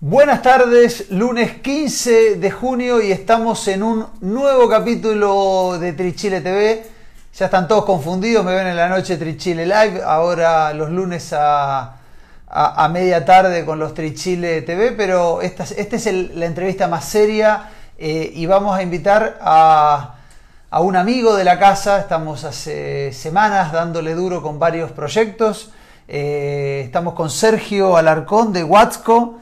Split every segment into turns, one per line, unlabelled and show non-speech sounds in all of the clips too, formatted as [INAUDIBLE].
Buenas tardes, lunes 15 de junio y estamos en un nuevo capítulo de Trichile TV. Ya están todos confundidos, me ven en la noche Trichile Live, ahora los lunes a, media tarde con los Trichile TV, pero esta, es la entrevista más seria eh, y vamos a invitar a, a un amigo de la casa, estamos hace semanas dándole duro con varios proyectos. Eh, estamos con Sergio Alarcón de Watsco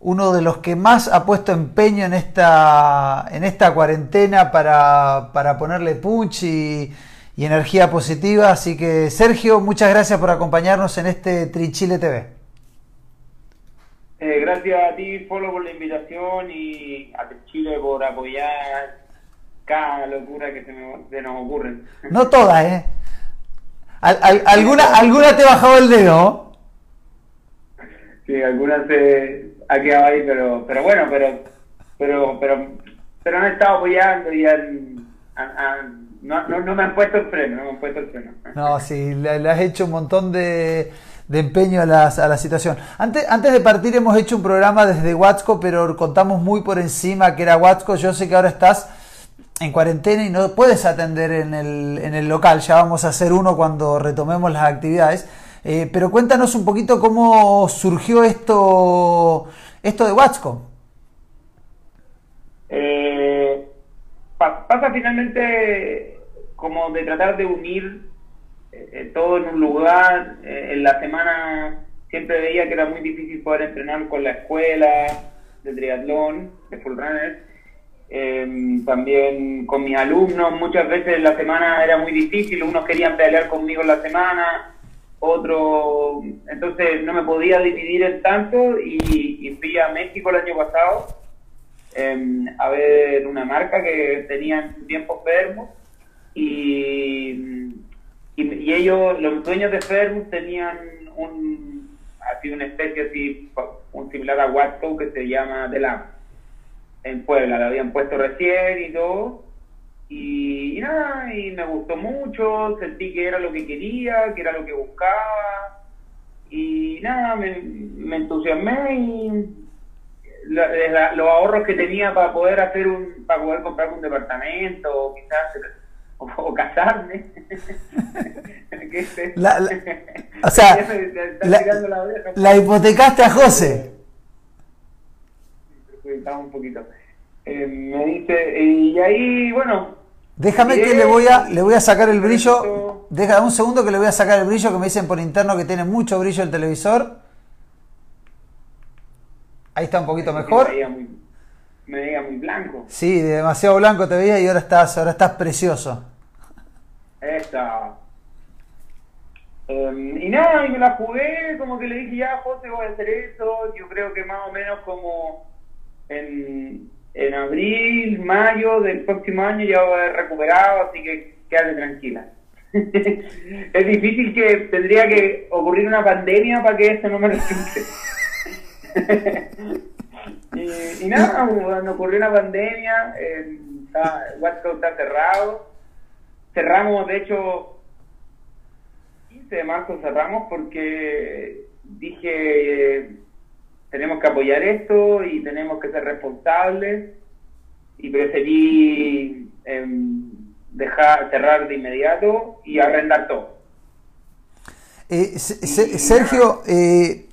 uno de los que más ha puesto empeño en esta, en esta cuarentena para, para ponerle punch y, energía positiva. Así que Sergio, muchas gracias por acompañarnos en este Trichile TV.
Eh, gracias a ti, Polo, por la invitación y a Chile por apoyar cada locura que se, nos ocurre.
No todas, ¿eh? alguna, ¿Alguna te bajado el dedo?
Sí, algunas se, ha quedado ahí, pero, pero bueno, pero, pero, pero, pero han estado apoyando y han, no, no, me han puesto el freno, no me han puesto el freno.
No, sí, le, has hecho un montón de, de empeño a, las, a la situación. Antes, antes de partir hemos hecho un programa desde Watsco, pero contamos muy por encima que era Watsco. Yo sé que ahora estás en cuarentena y no puedes atender en el, en el local. Ya vamos a hacer uno cuando retomemos las actividades. Eh, pero cuéntanos un poquito cómo surgió esto, esto de Watsco.
Eh, pasa finalmente como de tratar de unir eh, todo en un lugar. en la semana siempre veía que era muy difícil poder entrenar con la escuela de triatlón, de full runners. Em, también con mis alumnos, muchas veces en la semana era muy difícil, unos querían pelear conmigo en la semana, otro, entonces no me podía dividir en tanto y, fui a México el año pasado em, a ver una marca que tenía en tiempo Fermus y, y, ellos, los dueños de Fermus tenían un, así una especie así, un similar a Watco que se llama Delam en Puebla, lo habían puesto recién y todo y, nada, y me gustó mucho, sentí que era lo que quería, que era lo que buscaba, y nada, me, me entusiasmé y los ahorros que tenía para poder hacer un, para poder comprar un departamento, o quizás [LAUGHS] o, casarme. [LAUGHS]
o sea, [LAUGHS] la, hipotecaste a José.
un poquito. Eh, me dice, y ahí, bueno,
Déjame que le voy a le voy a sacar el brillo. Deja un segundo que le voy a sacar el brillo que me dicen por interno que tiene mucho brillo el televisor. Ahí está un poquito mejor.
Me veía muy, blanco.
Sí, demasiado blanco te veía y ahora estás ahora estás precioso.
Esta. Em, y nada, y me la jugué, como que le dije, ya, José, voy a hacer eso. Yo creo que más o menos como en en abril, mayo del próximo año ya voy a haber recuperado, así que quédate tranquila. [LAUGHS] es difícil que tendría que ocurrir una pandemia para que eso no me resulte. [LAUGHS] y, nada, cuando ocurrió una pandemia, eh, está, está cerrado. Cerramos, de hecho, 15 de marzo cerramos porque dije... tenemos que apoyar esto y tenemos que ser responsables y preferí em, dejar cerrar de inmediato y arrendar todo.
Eh, Sergio, eh,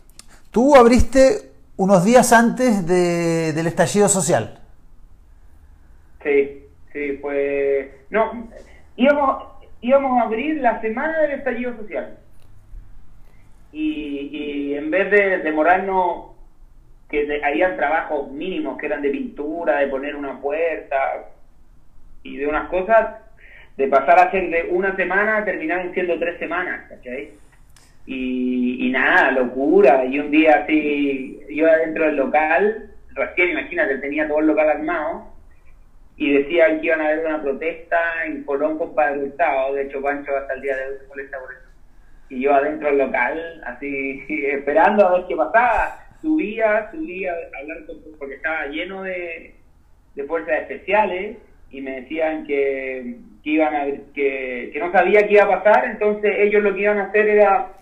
tú abriste unos días antes del estallido social.
Sí, sí, pues... No, íbamos, íbamos a abrir la semana del estallido social. Y, y en vez de demorarnos que habían trabajos mínimos que eran de pintura, de poner una puerta y de unas cosas, de pasar a ser de una semana terminaron siendo tres semanas, ¿cachai? Y, nada, locura. Y un día así, yo adentro del local, recién imagínate, tenía todo el local armado, y decían que iban a haber una protesta en Colón con Padre de hecho Pancho hasta el día de hoy se molesta por eso. Y yo adentro del local, así, [LAUGHS] esperando a ver qué pasaba subía, subía a hablar porque estaba lleno de, fuerzas especiales y me decían que, iban a que, que no sabía qué iba a pasar, entonces ellos lo que iban a hacer era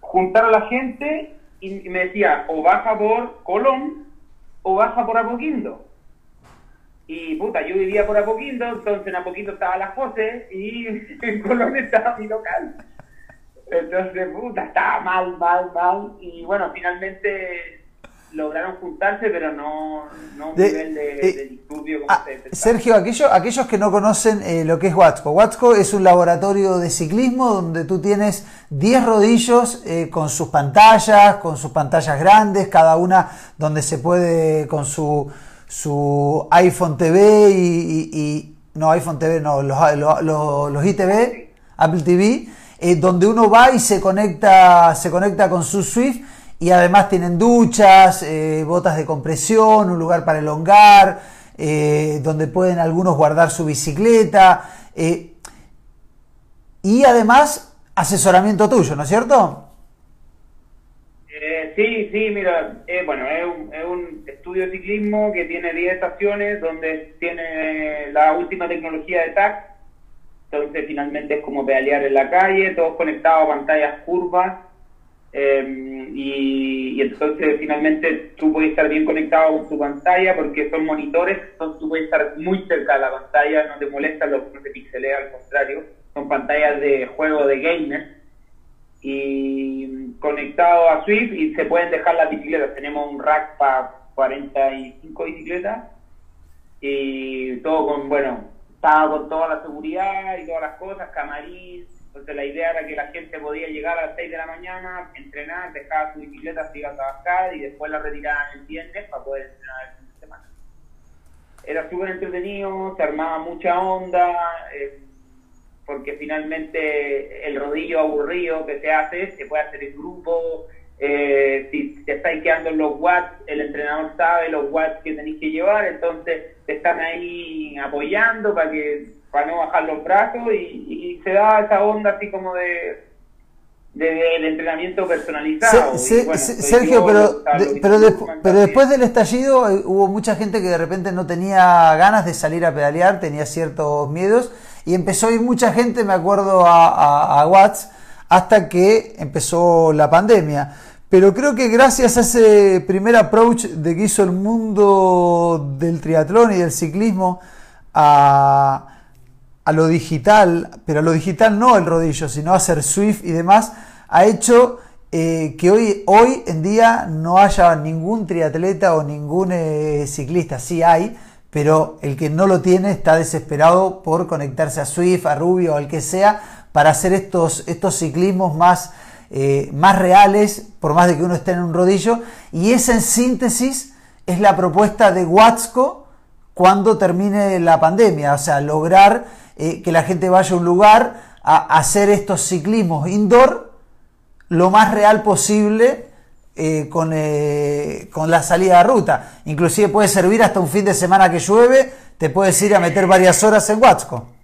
juntar a la gente y, me decía o baja por Colón o baja por Apoquindo. Y puta, yo vivía por Apoquindo, entonces en Apoquindo estaba la José y [LAUGHS] en Colón estaba mi local. Entonces, puta, estaba mal, mal, mal. Y bueno, finalmente lograron juntarse, pero no, no un nivel de, eh, disturbio como
ah, Sergio, aquellos, aquellos que no conocen eh, lo que es Watsco. Watsco es un laboratorio de ciclismo donde tú tienes 10 rodillos eh, con sus pantallas, con sus pantallas grandes, cada una donde se puede con su, su iPhone TV y, no iPhone TV, no, los, los, los ITV, Apple TV, donde uno va y se conecta, se conecta con su Swift y además tienen duchas, eh, botas de compresión, un lugar para elongar, eh, donde pueden algunos guardar su bicicleta. Eh, y además asesoramiento tuyo, ¿no es cierto?
sí, sí, mira, bueno, es un, es un, estudio de ciclismo que tiene 10 estaciones donde tiene la última tecnología de TAC, entonces finalmente es como pedalear en la calle, todos conectados a pantallas curvas Em, y, entonces finalmente tú puedes estar bien conectado con tu pantalla porque son monitores, entonces tú puedes estar muy cerca de la pantalla, no te molesta, no te pixelea, al contrario, son pantallas de juego de gamers y conectado a Swift y se pueden dejar las bicicletas, tenemos un rack para 45 bicicletas y todo con, bueno, estaba con toda la seguridad y todas las cosas, camarín entonces la idea era que la gente podía llegar a las 6 de la mañana, entrenar, dejar su bicicleta, ir a trabajar y después la retiraban el viernes para poder entrenar el fin de semana. Era súper entretenido, se armaba mucha onda, eh, porque finalmente el rodillo aburrido que se hace, se puede hacer en grupo, eh, si te estáis quedando en los watts, el entrenador sabe los watts que tenéis que llevar, entonces te están ahí apoyando para que para no bajar los brazos y, se da esa onda así como de de, entrenamiento personalizado.
Sergio, pero, pero, pero después del estallido eh, hubo mucha gente que de repente no tenía ganas de salir a pedalear, tenía ciertos miedos y empezó a ir mucha gente, me acuerdo, a, a Watts hasta que empezó la pandemia. Pero creo que gracias a ese primer approach de que hizo el mundo del triatlón y del ciclismo a, lo digital, pero a lo digital no el rodillo, sino hacer Swift y demás, ha hecho eh, que hoy, hoy en día no haya ningún triatleta o ningún eh, ciclista. Sí hay, pero el que no lo tiene está desesperado por conectarse a Swift, a Rubio, al que sea, para hacer estos, estos ciclismos más eh, más reales, por más de que uno esté en un rodillo. Y esa en síntesis es la propuesta de Watsco cuando termine la pandemia, o sea, lograr eh, que la gente vaya a un lugar a hacer estos ciclismos indoor lo más real posible eh, con, con, la salida de ruta. Inclusive puede servir hasta un fin de semana que llueve, te puedes ir a meter varias horas en Watsco.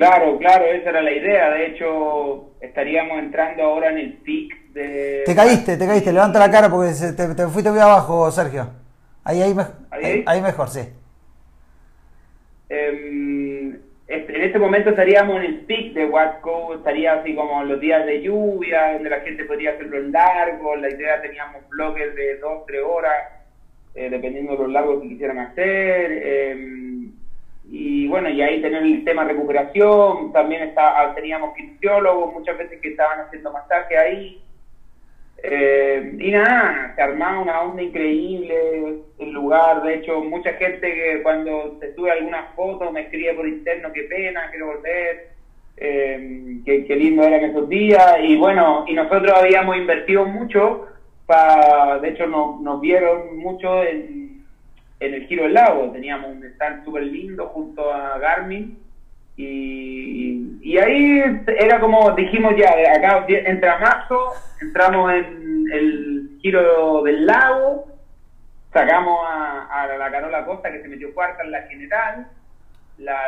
Claro, claro, esa era la idea. De hecho, estaríamos entrando ahora en el pic de...
Te caíste, te caíste. Levanta la cara porque te, fuiste muy abajo, Sergio. Ahí, ahí, ahí, mejor, sí.
Em, en este momento estaríamos en el pic de Watco, estaría así como los días de lluvia, donde la gente podría hacerlo en largo. La idea teníamos bloques de dos, tres horas, eh, dependiendo de los largos que quisieran hacer. Eh, y bueno, y ahí tener el tema recuperación, también está, ah, teníamos kinesiólogos muchas veces que estaban haciendo masaje ahí. Eh, y nada, se armaba una onda increíble el lugar. De hecho, mucha gente que cuando se sube algunas fotos me escribía por interno, qué pena, quiero volver, eh, qué, lindo eran esos días. Y bueno, y nosotros habíamos invertido mucho, para, de hecho nos, nos vieron mucho en en el Giro del Lago. Teníamos un stand súper lindo junto a Garmin. Y, ahí era como dijimos ya, acá entra marzo, entramos en el Giro del Lago, sacamos a, la Carola Costa que se metió cuarta en la general, la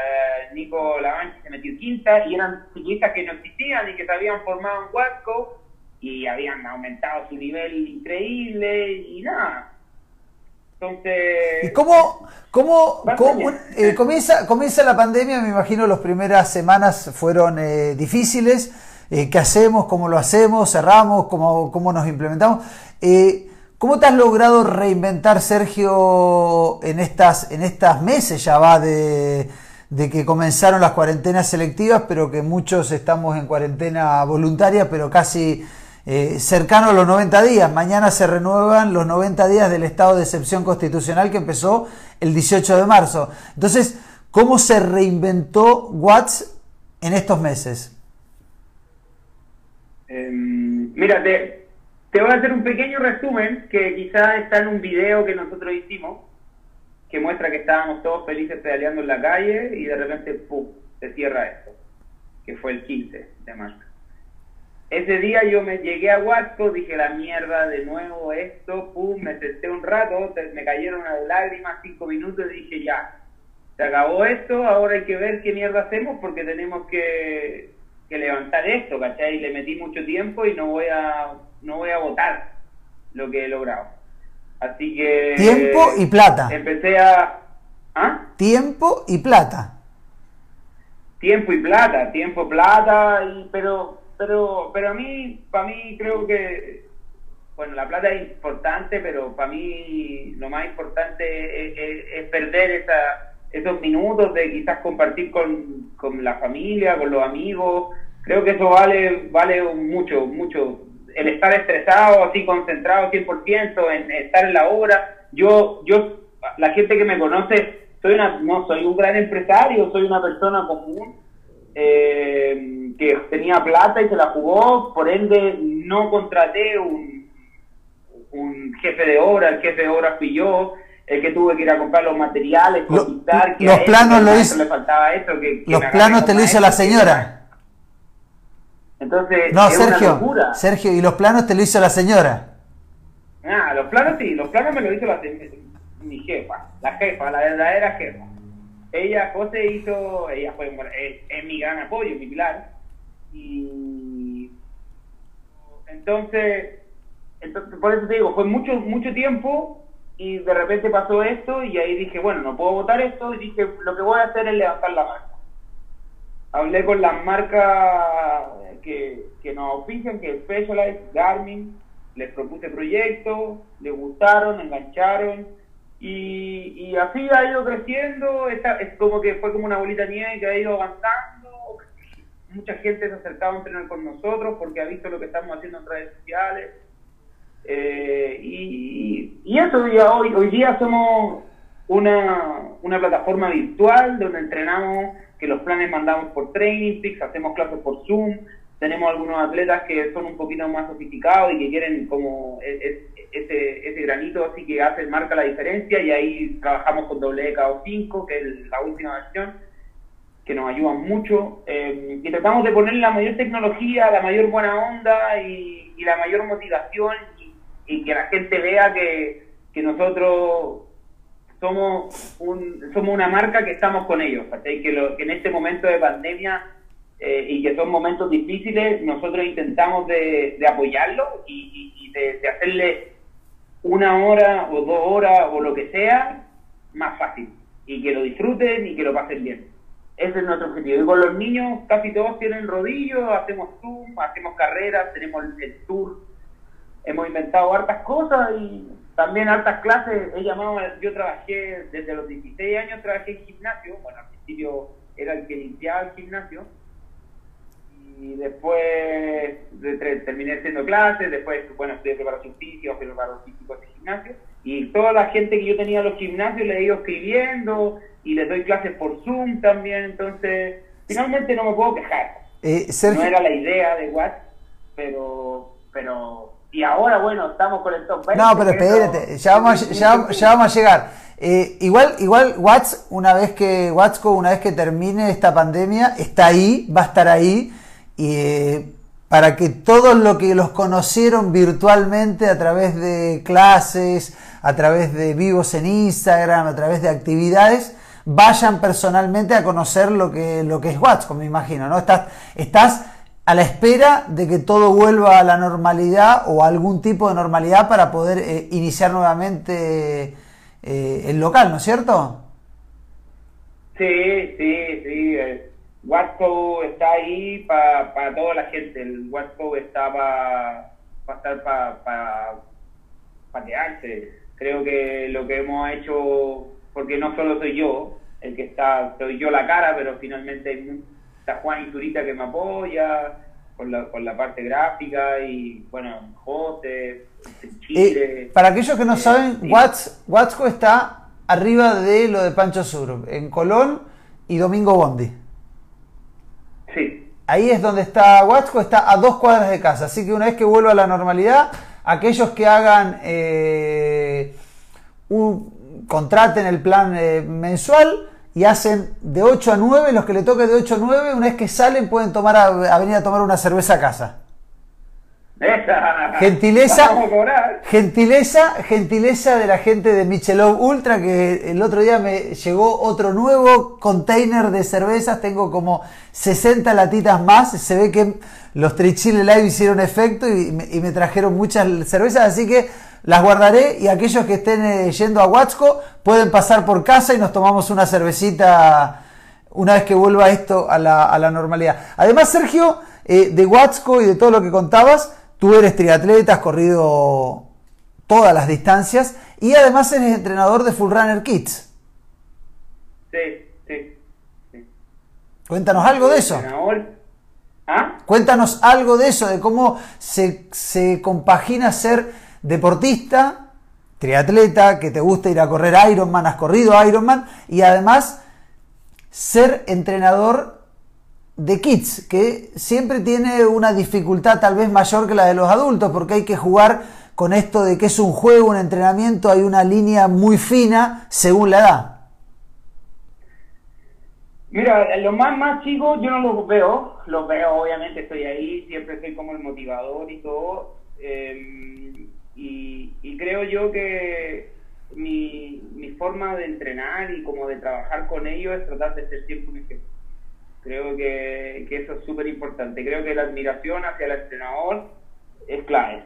Nico Lavanchi se metió quinta y eran ciclistas que no existían y que se habían formado en Huasco y habían aumentado su nivel increíble y nada, entonces...
¿Y cómo, cómo, eh, comienza, comienza la pandemia? Me imagino las primeras semanas fueron eh, difíciles. Eh, ¿Qué hacemos? ¿Cómo lo hacemos? ¿Cerramos? ¿Cómo, cómo nos implementamos? ¿Cómo te has logrado reinventar, Sergio, en estas, en estas meses ya va de, que comenzaron las cuarentenas selectivas, pero que muchos estamos en cuarentena voluntaria, pero casi eh, cercano a los 90 días? Mañana se renuevan los 90 días del estado de excepción constitucional que empezó el 18 de marzo. Entonces, ¿cómo se reinventó Watts en estos meses?
Em, mira, te voy a hacer un pequeño resumen que quizás está en un video que nosotros hicimos, que muestra que estábamos todos felices pedaleando en la calle y de repente, ¡pum!, se cierra esto, que fue el 15 de marzo. Ese día yo me llegué a Huasco, dije la mierda de nuevo esto, pum, me senté un rato, me cayeron unas lágrimas, cinco minutos y dije ya, se acabó esto, ahora hay que ver qué mierda hacemos porque tenemos que, que levantar esto, ¿cachai? Le metí mucho tiempo y no voy a no voy a votar lo que he logrado. Así que...
Tiempo y plata.
Empecé a... ¿Ah?
Tiempo y plata.
Tiempo y plata, tiempo, plata, y, pero, pero, pero a mí, para mí creo que, bueno, la plata es importante, pero para mí lo más importante es, perder esa, esos minutos de quizás compartir con, con la familia, con los amigos. Creo que eso vale, vale mucho, mucho el estar estresado, así concentrado 100% en estar en la obra. Yo, yo, la gente que me conoce, soy una, no soy un gran empresario, soy una persona común eh, que tenía plata y se la jugó, por ende no contraté un, un jefe de obra, el jefe de obra fui yo, el que tuve que ir a comprar los materiales,
los planos lo hizo,
le faltaba eso, que,
los planos te lo hizo la señora.
Entonces,
no, Sergio, Sergio, ¿y los planos te lo hizo la señora?
Ah, los planos sí, los planos me lo hizo la, mi jefa, la jefa, la verdadera jefa. Ella, José hizo, ella fue, es, mi gran apoyo, mi pilar. Y entonces, entonces, por eso te digo, fue mucho, mucho tiempo y de repente pasó esto y ahí dije, bueno, no puedo votar esto y dije, lo que voy a hacer es levantar la mano hablé con las marcas que, que nos ofician, que es Specialized, Garmin, les propuse proyectos, les gustaron, engancharon, y, y así ha ido creciendo, es como que fue como una bolita nieve que ha ido avanzando, mucha gente se ha acercado a entrenar con nosotros porque ha visto lo que estamos haciendo en redes sociales, eh, y, y, eso, hoy, hoy día somos una, una plataforma virtual donde entrenamos que los planes mandamos por Training Peaks, hacemos clases por Zoom, tenemos algunos atletas que son un poquito más sofisticados y que quieren como e, e, ese, ese granito así que hace, marca la diferencia y ahí trabajamos con WKO5, que es la última versión, que nos ayudan mucho. Eh, y tratamos de poner la mayor tecnología, la mayor buena onda y, la mayor motivación y, que la gente vea que, que nosotros somos, un, somos una marca que estamos con ellos, que, que en este momento de pandemia eh, y que son momentos difíciles, nosotros intentamos de, de apoyarlo y, de, hacerle una hora o dos horas o lo que sea más fácil. Y que lo disfruten y que lo pasen bien. Ese es nuestro objetivo. Y con los niños casi todos tienen rodillos, hacemos Zoom, hacemos carreras, tenemos el tour, hemos inventado hartas cosas y también altas clases, he llamado, yo trabajé desde los 16 años, trabajé en gimnasio, bueno, al principio era el que limpiaba el gimnasio, y después terminé haciendo clases, después, bueno, estudié preparación física, fui preparador físico de gimnasio, y toda la gente que yo tenía en los gimnasios le he ido escribiendo, y les doy clases por Zoom también, entonces, finalmente no me puedo quejar. Eh, no era la idea de Watts, pero, pero y ahora, bueno, estamos con el top 20.
No, pero espérate, ya vamos, ya, ya vamos a llegar. Eh, igual, igual Watts, una vez que Watsco, una vez que termine esta pandemia, está ahí, va a estar ahí, eh, para que todos los que los conocieron virtualmente a través de clases, a través de vivos en Instagram, a través de actividades, vayan personalmente a conocer lo que, lo que es Watsco, me imagino, ¿no? Estás, estás a la espera de que todo vuelva a la normalidad o algún tipo de normalidad para poder eh, iniciar nuevamente eh, el local, ¿no es cierto?
Sí, sí, sí. Watco está ahí para toda la gente. El Watco está para estar para patearse. Creo que lo que hemos hecho, porque no solo soy yo el que está, soy yo la cara, pero finalmente está Juan Zurita que me apoya, con la, con la parte gráfica y bueno, José,
Chile. para aquellos que no eh, saben, Watsco está arriba de lo de Pancho Sur, en Colón y Domingo Bondi. Ahí es donde está Watsco, está a dos cuadras de casa, así que una vez que vuelva a la normalidad, aquellos que hagan eh, un, contraten el plan eh, mensual, y hacen de 8 a 9, los que le toque de 8 a 9, una vez que salen pueden tomar a, venir a tomar una cerveza a casa. [LAUGHS] Gentileza, gentileza, gentileza de la gente de Michelov Ultra, que el otro día me llegó otro nuevo container de cervezas, tengo como 60 latitas más, se ve que los Trichile Live hicieron efecto y me, y me trajeron muchas cervezas, así que las guardaré y aquellos que estén eh, yendo a Huatzco pueden pasar por casa y nos tomamos una cervecita una vez que vuelva esto a la, normalidad. Además, Sergio, eh, de Huatzco y de todo lo que contabas, tú eres triatleta, has corrido todas las distancias y además eres entrenador de Full Runner Kids.
Sí, sí.
Cuéntanos algo de eso. ¿Ah? Cuéntanos algo de eso, de cómo se, se compagina ser deportista, triatleta, que te gusta ir a correr Ironman, has corrido Ironman, y además ser entrenador de kids, que siempre tiene una dificultad tal vez mayor que la de los adultos, porque hay que jugar con esto de que es un juego, un entrenamiento, hay una línea muy fina según la edad.
Mira, los más, más chicos yo no los veo, los veo obviamente, estoy ahí, siempre soy como el motivador y todo. Eh, y, creo yo que mi, mi, forma de entrenar y como de trabajar con ellos es tratar de ser siempre un ejemplo. Creo que, que eso es súper importante. Creo que la admiración hacia el entrenador es clave.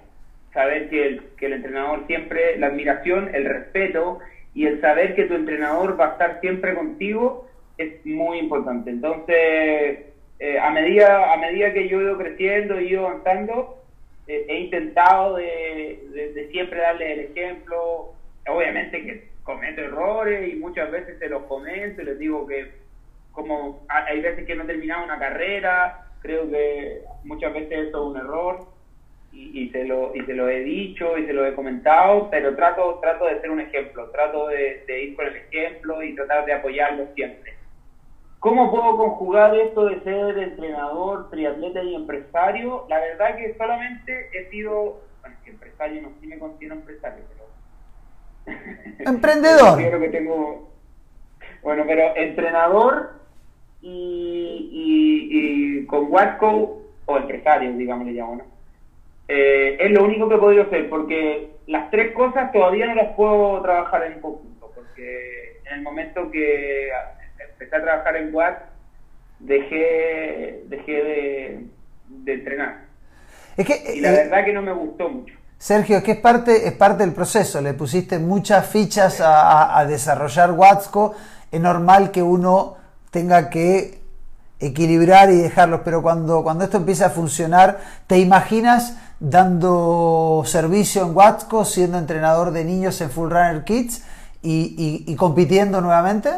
Saber que el, que el entrenador siempre, la admiración, el respeto y el saber que tu entrenador va a estar siempre contigo es muy importante. Entonces, eh, a, medida, a medida que yo he ido creciendo y ido avanzando, he intentado de, siempre darle el ejemplo, obviamente que cometo errores y muchas veces se los comento y les digo que como hay veces que no he terminado una carrera, creo que muchas veces eso es un error y, se lo, y se lo he dicho y se lo he comentado, pero trato, trato de ser un ejemplo, trato de, de ir por el ejemplo y tratar de apoyarlo siempre. ¿Cómo puedo conjugar esto de ser entrenador, triatleta y empresario? La verdad que solamente he sido, bueno, que empresario no sí me considero empresario, pero... [LAUGHS]
Emprendedor.
Que tengo... Bueno, pero entrenador y, con Watco, o empresario, digamos, le llamo, ¿no? Eh, es lo único que he podido hacer, porque las tres cosas todavía no las puedo trabajar en conjunto, porque en el momento que empecé a trabajar en WAC, dejé, dejé de, entrenar. y la eh, verdad que no me gustó mucho.
Sergio, es que es parte, es parte del proceso, le pusiste muchas fichas a, desarrollar Watsco, es normal que uno tenga que equilibrar y dejarlos, pero cuando, cuando esto empieza a funcionar, ¿te imaginas dando servicio en Watsco, siendo entrenador de niños en Full Runner Kids y compitiendo nuevamente?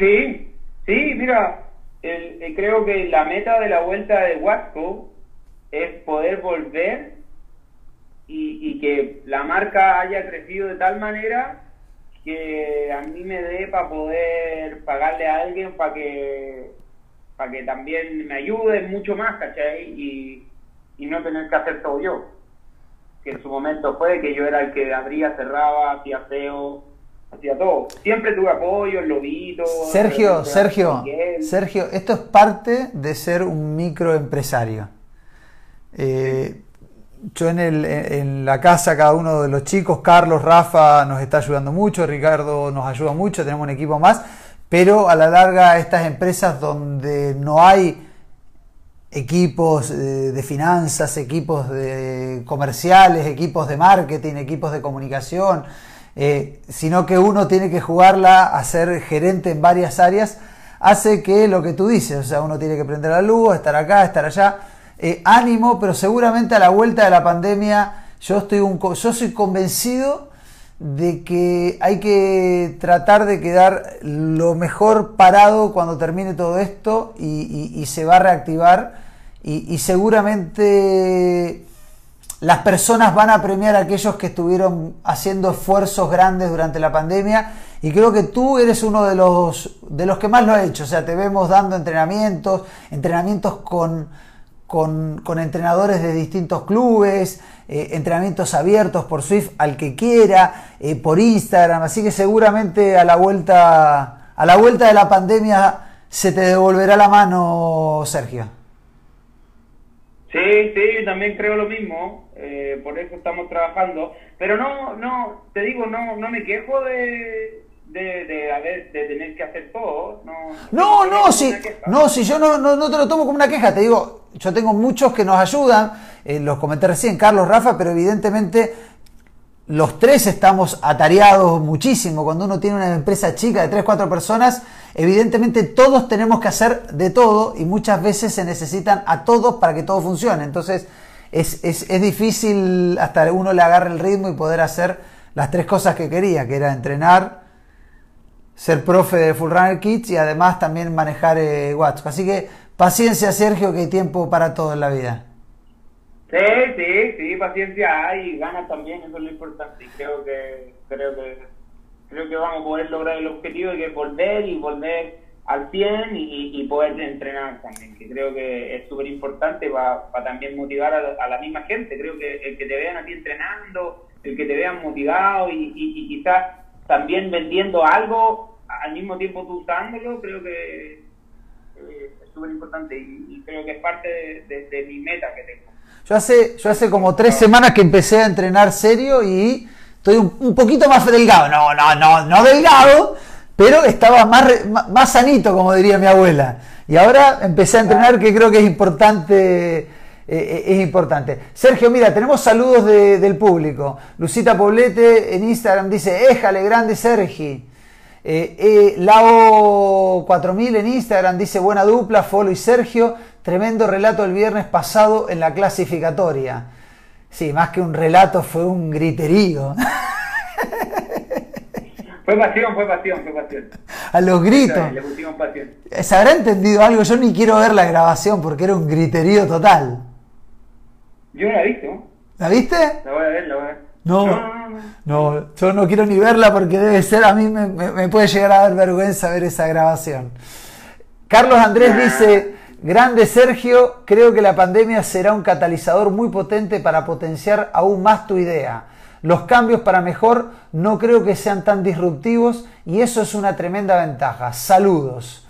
Sí, sí, mira, creo que la meta de la vuelta de Wasco es poder volver y, que la marca haya crecido de tal manera que a mí me dé para poder pagarle a alguien para que para que también me ayude mucho más, ¿cachai? Y, y no tener que hacer todo yo. Que en su momento fue que yo era el que abría, cerraba, hacía feo, hacía todo. Siempre tuve apoyo, el lobito.
Sergio, Sergio, Sergio, esto es parte de ser un microempresario. Eh, yo en, el, en la casa, cada uno de los chicos, Carlos, Rafa nos está ayudando mucho, Ricardo nos ayuda mucho, tenemos un equipo más, pero a la larga estas empresas donde no hay equipos eh, de finanzas, equipos de comerciales, equipos de marketing, equipos de comunicación, eh, sino que uno tiene que jugarla a ser gerente en varias áreas, hace que lo que tú dices, o sea, uno tiene que prender la luz, estar acá, estar allá, eh, ánimo, pero seguramente a la vuelta de la pandemia Yo, estoy un, yo soy convencido de que hay que tratar de quedar lo mejor parado cuando termine todo esto y, se va a reactivar. Y, seguramente las personas van a premiar a aquellos que estuvieron haciendo esfuerzos grandes durante la pandemia. Y creo que tú eres uno de los, de los que más lo ha hecho, o sea, te vemos dando entrenamientos, entrenamientos con, con, entrenadores de distintos clubes, eh, entrenamientos abiertos por Swift al que quiera, eh, por Instagram, así que seguramente a la vuelta, a la vuelta de la pandemia se te devolverá la mano, Sergio.
Sí, sí, también creo lo mismo, eh, por eso estamos trabajando, pero no, no, te digo, no, no me quejo de, de, de, tener que hacer todo. No,
no, no, si, no, si yo no, no, te lo tomo como una queja, te digo, yo tengo muchos que nos ayudan, eh, los comenté recién, Carlos, Rafa, pero evidentemente los tres estamos atareados muchísimo. Cuando uno tiene una empresa chica de 3, 4 personas, evidentemente todos tenemos que hacer de todo y muchas veces se necesitan a todos para que todo funcione. Entonces es, es, es difícil hasta uno le agarre el ritmo y poder hacer las tres cosas que quería, que era entrenar, ser profe de Full Runner Kids y además también manejar eh, WhatsApp. Así que paciencia, Sergio, que hay tiempo para todo en la vida.
Sí, sí, sí, paciencia hay y ganas también, eso es lo importante. Y creo que, creo que, creo que vamos a poder lograr el objetivo de volver y volver al 100 y, poder entrenar también, que creo que es súper importante para, también motivar a, la misma gente. Creo que el que te vean a ti entrenando, el que te vean motivado y, y quizás también vendiendo algo al mismo tiempo tú usándolo, creo que es súper importante y, creo que es parte de, mi meta que tengo.
Yo hace, yo hace como tres semanas que empecé a entrenar serio y estoy un, poquito más delgado. No, no, no, no delgado, pero estaba más, más sanito, como diría mi abuela. Y ahora empecé a entrenar, que creo que es importante. Eh, eh, es importante. Sergio, mira, tenemos saludos del público. Lucita Poblete en Instagram dice, éjale, grande Sergi. Eh, eh, Lao 4000 en Instagram dice buena dupla, Folo y Sergio. Tremendo relato el viernes pasado en la clasificatoria. Sí, más que un relato fue un griterío. [LAUGHS]
Fue pasión, fue pasión, fue pasión.
A los gritos. Le pusimos pasión. ¿Se habrá entendido algo? Yo ni quiero ver la grabación porque era un griterío total.
Yo no la he visto.
¿La viste?
La voy a ver, la voy a ver.
No, no, yo no quiero ni verla porque debe ser, a mí me, puede llegar a dar vergüenza ver esa grabación. Carlos Andrés dice, grande Sergio, creo que la pandemia será un catalizador muy potente para potenciar aún más tu idea. Los cambios para mejor no creo que sean tan disruptivos y eso es una tremenda ventaja. Saludos.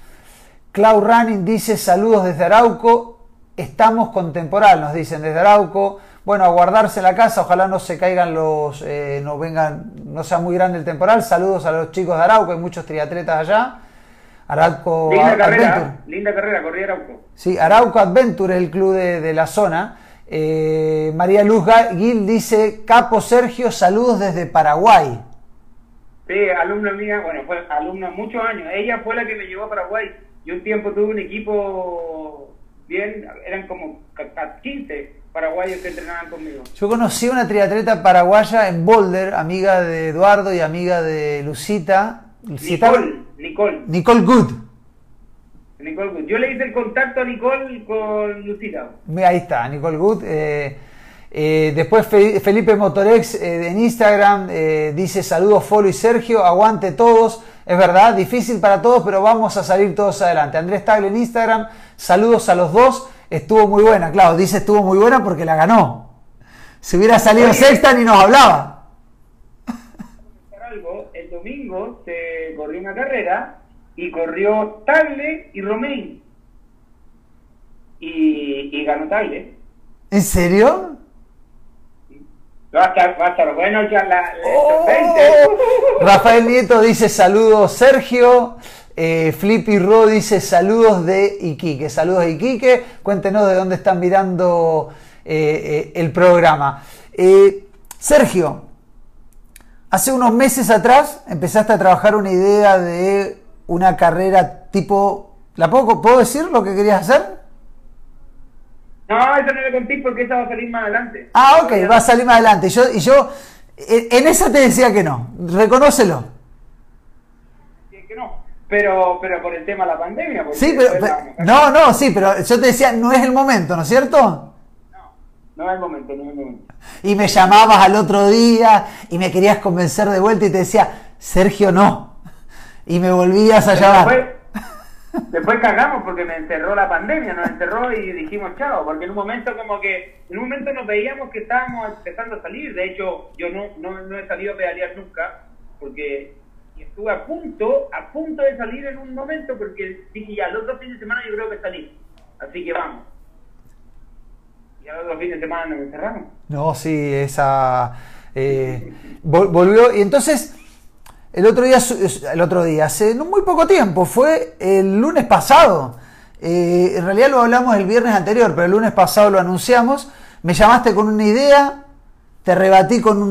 Clau Running dice saludos desde Arauco. Estamos contemporáneos, nos dicen desde Arauco bueno, a guardarse la casa, ojalá no se caigan los, eh, no vengan, no sea muy grande el temporal. Saludos a los chicos de Arauco, hay muchos triatletas allá.
Arauco linda carrera, linda carrera, corría Arauco.
Sí, Arauco Adventure es el club de, la zona. Eh, María Luz Gil dice, Capo Sergio, saludos desde Paraguay.
Sí, alumna mía, bueno, fue alumna muchos años. Ella fue la que me llevó a Paraguay. Yo un tiempo tuve un equipo bien, eran como 15 paraguayos que entrenaban conmigo.
Yo conocí a una triatleta paraguaya en Boulder, amiga de Eduardo y amiga de Lucita.
Nicole, Nicole.
Nicole Good.
Nicole Good. Yo le hice el contacto a Nicole con Lucita.
Ahí está, Nicole Good. Eh, eh, después Felipe Motorex eh, en Instagram dice saludos Folo y Sergio, aguante todos. Es verdad, difícil para todos, pero vamos a salir todos adelante. Andrés Tagle en Instagram, saludos a los dos estuvo muy buena. Claro, dice estuvo muy buena porque la ganó. Si hubiera salido sexta ni nos hablaba.
el domingo se corrió una carrera y corrió Tagle y Romain. Y, ganó Tagle.
¿En serio?
Va a estar, va a estar bueno ya la,
oh. Rafael Nieto dice saludos Sergio. Eh, Flippy Ro dice saludos de Iquique. Saludos de Iquique. Cuéntenos de dónde están mirando eh, eh, el programa. Sergio, hace unos meses atrás empezaste a trabajar una idea de una carrera tipo... ¿La puedo, ¿Puedo decir lo que querías hacer?
No, eso no le conté porque esa va a salir más adelante.
Ah, ok, va a salir más adelante. Yo, y yo en esa te decía que no. Reconócelo.
Pero, pero por el tema de la pandemia.
Sí, pero, no, no, sí, pero yo te decía, no es el momento, ¿no es cierto?
No, no es el momento, no es el momento.
Y me llamabas al otro día y me querías convencer de vuelta y te decía, Sergio, no. Y me volvías a llamar.
Después cagamos porque me encerró la pandemia, nos encerró y dijimos chao, porque en un momento como que, en un momento nos veíamos que estábamos empezando a salir, de hecho yo no, no, no he salido a pedalear nunca, porque estuve a punto, a punto de salir en un momento, porque dije ya, el otro fin de semana yo creo que salí, así que vamos. Y al otro fin de semana nos encerramos.
No, sí, esa... Eh, volvió, y entonces el otro día, el otro día, hace muy poco tiempo, fue el lunes pasado. Eh, en realidad lo hablamos el viernes anterior, pero el lunes pasado lo anunciamos. Me llamaste con una idea, te rebatí con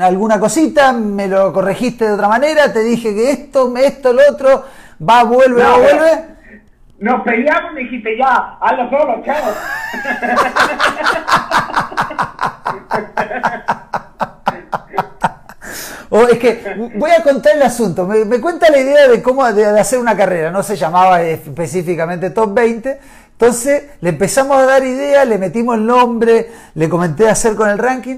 alguna cosita, me lo corregiste de otra manera, te dije que esto, esto, lo otro, va, vuelve, va, vuelve.
Nos peleamos y dijiste ya, hazlo solo, chao. [LAUGHS]
es que voy a contar el asunto. Me, cuenta la idea de cómo de, hacer una carrera. No se llamaba específicamente Top 20. Entonces le empezamos a dar ideas, le metimos el nombre, le comenté hacer con el ranking.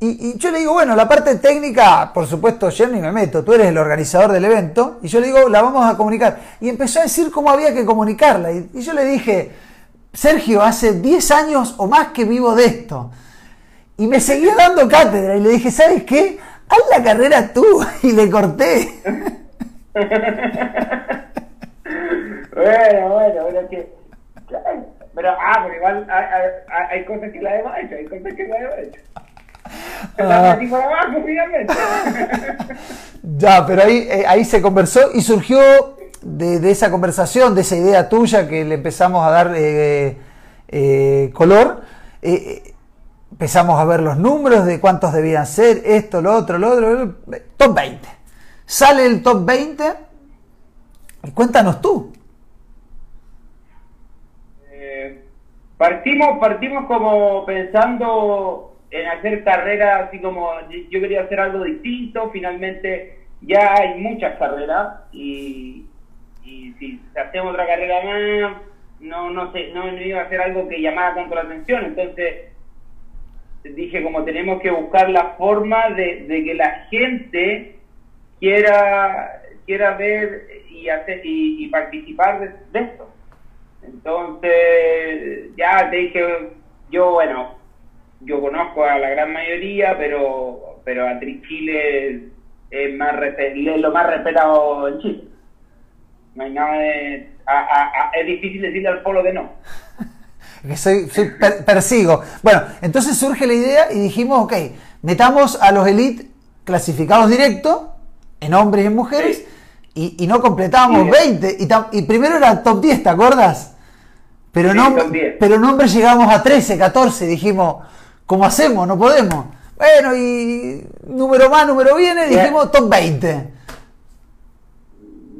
Y, yo le digo, bueno, la parte técnica, por supuesto, yo ni me meto, tú eres el organizador del evento. Y yo le digo, la vamos a comunicar. Y empezó a decir cómo había que comunicarla. Y, y yo le dije, Sergio, hace 10 años o más que vivo de esto. Y me seguía dando cátedra. Y le dije, ¿sabes qué? haz la carrera tú [LAUGHS] y le corté.
bueno, bueno, pero que... Pero, ah, pero igual hay, hay, cosas que la hemos hecho, hay cosas que la hemos hecho. Ah. Abajo, finalmente. [LAUGHS]
ya, pero ahí, eh, ahí se conversó y surgió de, de, esa conversación, de esa idea tuya que le empezamos a dar eh, eh, color. Eh, empezamos a ver los números de cuántos debían ser, esto, lo otro, lo otro, top 20. Sale el top 20 y cuéntanos tú.
Partimos, partimos como pensando en hacer carreras, así como yo quería hacer algo distinto, finalmente ya hay muchas carreras y, si hacemos otra carrera más, no, no, sé, no iba a hacer algo que llamara tanto la atención, entonces dije como tenemos que buscar la forma de, que la gente quiera quiera ver y hacer y, participar de, esto. Entonces ya te dije yo bueno yo conozco a la gran mayoría pero pero a Trichile es más es lo más respetado en Chile no hay nada de es difícil decirle al polo que no [LAUGHS]
que soy, persigo. Bueno, entonces surge la idea y dijimos, ok, metamos a los elite clasificados directo, en hombres y en mujeres, y, no completábamos 20. Y, primero era top 10, ¿te acuerdas? Pero, no, pero en hombres llegamos a 13, 14, dijimos, ¿cómo hacemos? No podemos. Bueno, y número más, número viene, dijimos top 20.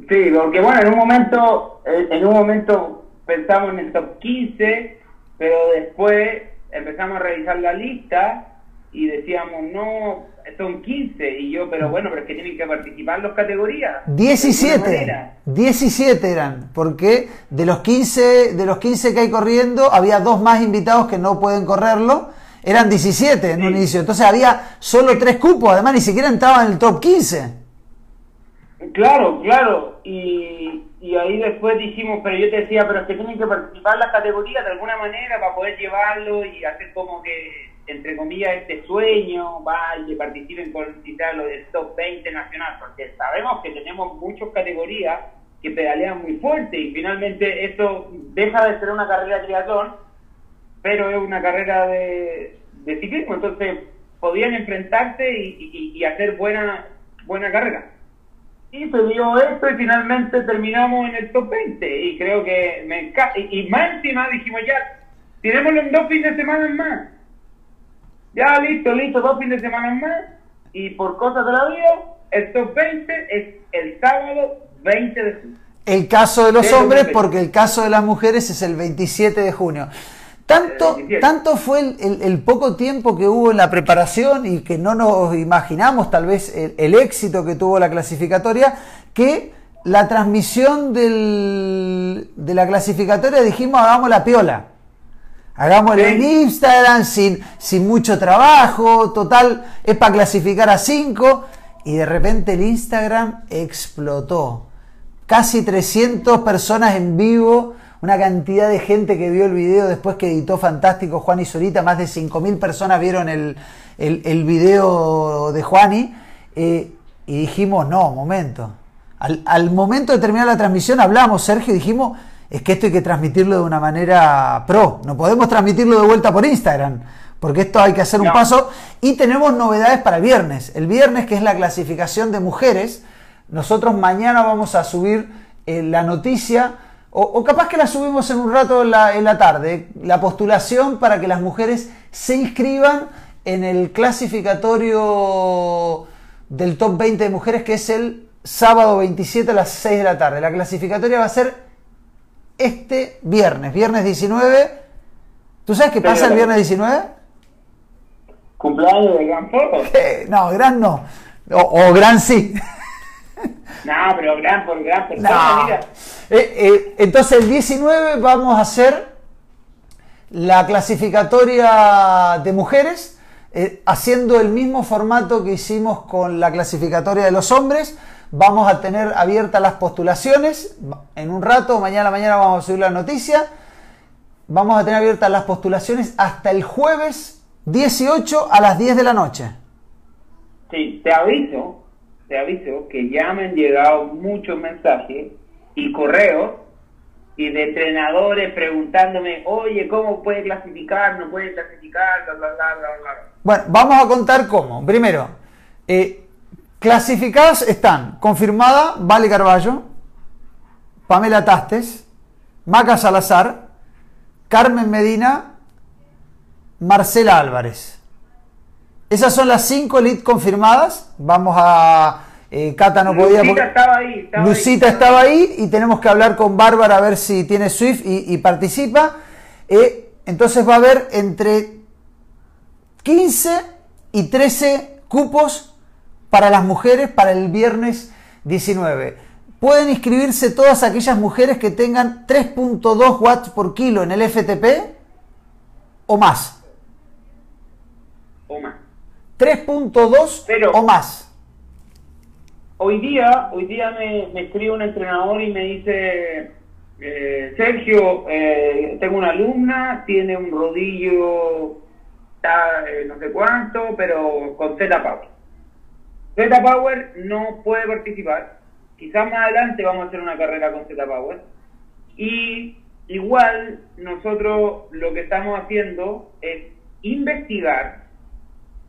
Sí, porque bueno, en un momento, en un momento pensamos en el top 15, pero después empezamos a revisar la lista y decíamos, no, son 15. Y yo, pero bueno, pero es que tienen que participar las categorías.
17. 17 eran, porque de los 15, de los 15 que hay corriendo, había dos más invitados que no pueden correrlo. Eran 17 en un inicio. Entonces había solo tres cupos, además ni siquiera entraban en el top 15.
Claro, claro. Y, y ahí después dijimos, pero yo te decía, pero es que tienen que participar las categorías de alguna manera para poder llevarlo y hacer como que, entre comillas, este sueño, vaya, participen con quizás lo del top 20 nacional, porque sabemos que tenemos muchas categorías que pedalean muy fuerte y finalmente esto deja de ser una carrera de triatlón, pero es una carrera de, ciclismo, entonces podían enfrentarse y, y hacer buena, buena carrera. Y se dio esto y finalmente terminamos en el top 20 y creo que me encanta y, más encima dijimos ya tenemos en dos fines de semana más ya listo listo dos fines de semana más y por cosas de la vida el top 20 es el sábado 20 de junio.
El caso de los hombres porque el caso de las mujeres es el 27 de junio Tanto,
Eh,
tanto fue el, el- el poco tiempo que hubo en la preparación y que no nos imaginamos tal vez el, el éxito que tuvo la clasificatoria, que la transmisión del- de la clasificatoria dijimos hagamos la piola. Hagámoslo
Sí.
en Instagram sin, sin mucho trabajo, total, es para clasificar a 5 y de repente el Instagram explotó. Casi 300 personas en vivo, una cantidad de gente que vio el video después que editó fantástico Juan y Zurita, más de 5.000 personas vieron el, el, el video de Juani eh, y dijimos, no, momento. Al, al momento de terminar la transmisión hablamos, Sergio, y dijimos, es que esto hay que transmitirlo de una manera pro, no podemos transmitirlo de vuelta por Instagram, porque esto hay que hacer un
No.
paso y tenemos novedades para el viernes. El viernes, que es la clasificación de mujeres, nosotros mañana vamos a subir eh, la noticia, o, o capaz que la subimos en un rato en la, en la tarde, la postulación para que las mujeres se inscriban en el clasificatorio del top 20 de mujeres, que es el sábado 27 a las 6 de la tarde. La clasificatoria va a ser este viernes, viernes 19. ¿Tú sabes qué pasa el viernes 19?
Cumpleaños de Gran Foto.
Eh, no, gran no. O, o gran sí.
No, pero gran por gran persona,
No.
mira.
Eh, eh, entonces el 19 vamos a hacer la clasificatoria de mujeres, eh, haciendo el mismo formato que hicimos con la clasificatoria de los hombres. Vamos a tener abiertas las postulaciones. En un rato, mañana a la mañana vamos a subir la noticia. Vamos a tener abiertas las postulaciones hasta el jueves 18 a las 10 de la noche.
Sí, te aviso, te aviso que ya me han llegado muchos mensajes y correos y de entrenadores preguntándome, oye, ¿cómo puede clasificar? ¿No puede clasificar? Bla, bla, bla, bla.
Bueno, vamos a contar cómo. Primero, eh, clasificadas están confirmada Vale Carballo, Pamela Tastes, Maca Salazar, Carmen Medina, Marcela Álvarez. Esas son las cinco leads confirmadas. Vamos a. eh, Cata no podía.
Lucita estaba ahí. Estaba
Lucita
ahí.
estaba ahí y tenemos que hablar con Bárbara a ver si tiene Swift y, y participa. Eh, entonces va a haber entre 15 y 13 cupos para las mujeres para el viernes 19. Pueden inscribirse todas aquellas mujeres que tengan 3.2 watts por kilo en el FTP o más.
O más.
3.2
Pero-
o más.
Hoy día, hoy día me, me escribe un entrenador y me dice, eh, Sergio, eh, tengo una alumna, tiene un rodillo, eh, no sé cuánto, pero con Z Power. Z Power no puede participar. Quizás más adelante vamos a hacer una carrera con Z Power. Y igual nosotros lo que estamos haciendo es investigar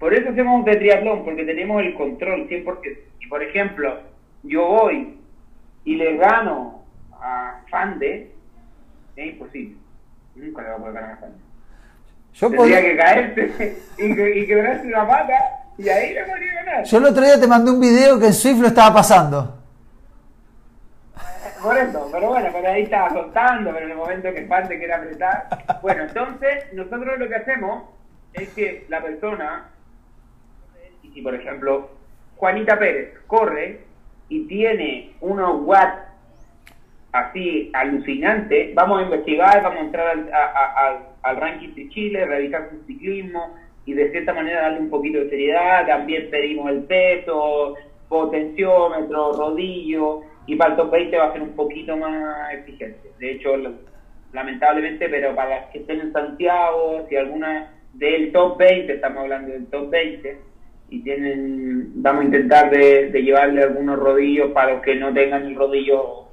por eso hacemos de triatlón, porque tenemos el control 100%. Y por ejemplo, yo voy y le gano a Fande, es imposible. Nunca le voy a poder ganar a Fande.
Yo,
Tendría que caerse [LAUGHS] y, que- y quebrarse una pata y ahí le podría ganar.
yo el otro día te mandé un video que en Swift lo estaba pasando.
Por eso, pero bueno, pero ahí estaba soltando, pero en el momento que Fande quiere apretar. Bueno, entonces nosotros lo que hacemos es que la persona, si por ejemplo Juanita Pérez corre y tiene unos watts así alucinantes, vamos a investigar, vamos a entrar al, a- al- ranking de Chile, revisar su ciclismo y de cierta manera darle un poquito de seriedad. También pedimos el peso, potenciómetro, rodillo y para el top 20 va a ser un poquito más exigente. De hecho, lamentablemente, pero para las que estén en Santiago, si alguna del top 20, estamos hablando del top 20, y tienen, vamos a intentar de, de llevarle algunos rodillos para los que no tengan el rodillo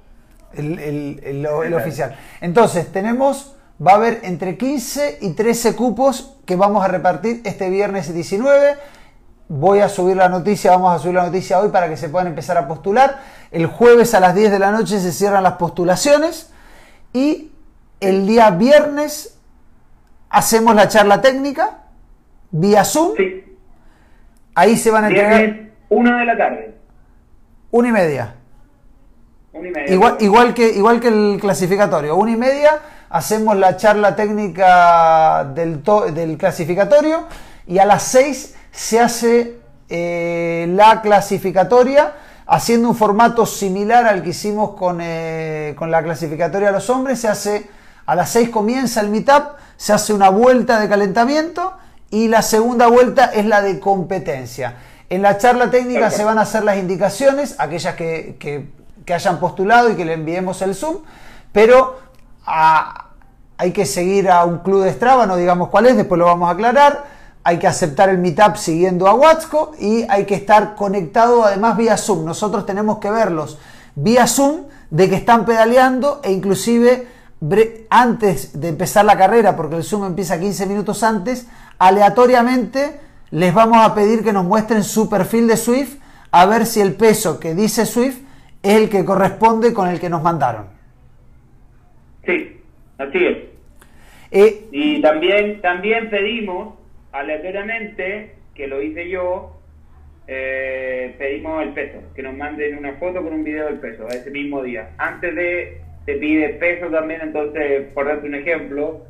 El, el- el oficial. Entonces, tenemos, va a haber entre 15 y 13 cupos que vamos a repartir este viernes 19. Voy a subir la noticia, vamos a subir la noticia hoy para que se puedan empezar a postular. El jueves a las 10 de la noche se cierran las postulaciones y el día viernes hacemos la charla técnica vía Zoom.
Sí,
Ahí se van a entregar
viernes, una de la tarde,
una y media.
una y media.
Igual, igual, que, igual que el clasificatorio, una y media hacemos la charla técnica del, del clasificatorio y a las 6 se hace eh, la clasificatoria haciendo un formato similar al que hicimos con, eh, con la clasificatoria a los hombres. Se hace a las 6 comienza el meetup, se hace una vuelta de calentamiento y la segunda vuelta es la de competencia. En la charla técnica se van a hacer las indicaciones, aquellas que, que, hayan postulado y que le enviemos el Zoom, pero hay que seguir a un club de Strava, no digamos cuál es, después lo vamos a aclarar. Hay que aceptar el meetup siguiendo a Watsco y hay que estar conectado además vía Zoom. Nosotros tenemos que verlos vía Zoom de que están pedaleando e inclusive antes de empezar la carrera, porque el Zoom empieza 15 minutos antes, aleatoriamente les vamos a pedir que nos muestren su perfil de Swift a ver si el peso que dice Swift es el que corresponde con el que nos mandaron.
Sí, así es. Eh, y también, también pedimos aleatoriamente, que lo hice yo, eh, pedimos el peso, que nos manden una foto con un video del peso ese mismo día. Antes de te pide peso también, entonces, por darte un ejemplo,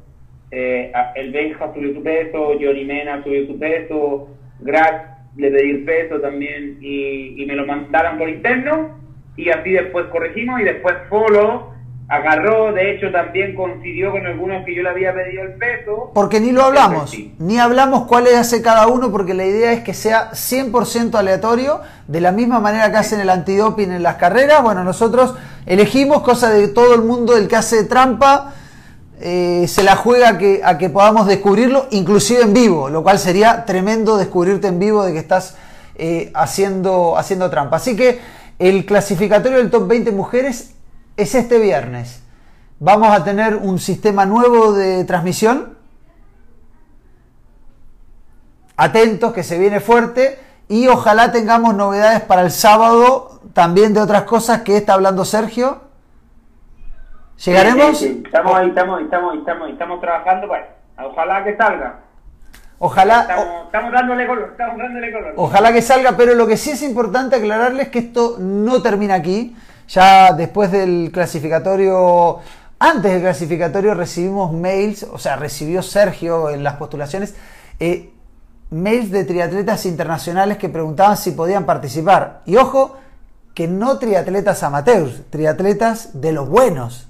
eh, el Benja subió su peso, Johnny Mena subió su peso, Grass le pedí el peso también y, me lo mandaron por interno y así después corregimos y después Follow agarró, de hecho también coincidió con algunos que yo le había pedido el peso.
Porque ni lo hablamos, ni hablamos cuál hace cada uno, porque la idea es que sea 100% aleatorio, de la misma manera que hacen el antidoping en las carreras. Bueno, nosotros elegimos cosa de todo el mundo, el que hace trampa, eh, se la juega a que, a que podamos descubrirlo, inclusive en vivo, lo cual sería tremendo descubrirte en vivo de que estás eh, haciendo, haciendo trampa. Así que el clasificatorio del top 20 mujeres es este viernes. Vamos a tener un sistema nuevo de transmisión. Atentos, que se viene fuerte. Y ojalá tengamos novedades para el sábado también de otras cosas que está hablando Sergio. ¿Llegaremos?
Estamos ahí, estamos, estamos, estamos, estamos trabajando para. Ojalá que salga.
Ojalá.
Estamos, dándole color, estamos dándole color.
Ojalá que salga, pero lo que sí es importante aclararles que esto no termina aquí. Ya después del clasificatorio, antes del clasificatorio recibimos mails, o sea, recibió Sergio en las postulaciones, eh, mails de triatletas internacionales que preguntaban si podían participar. Y ojo, que no triatletas amateurs, triatletas de los buenos.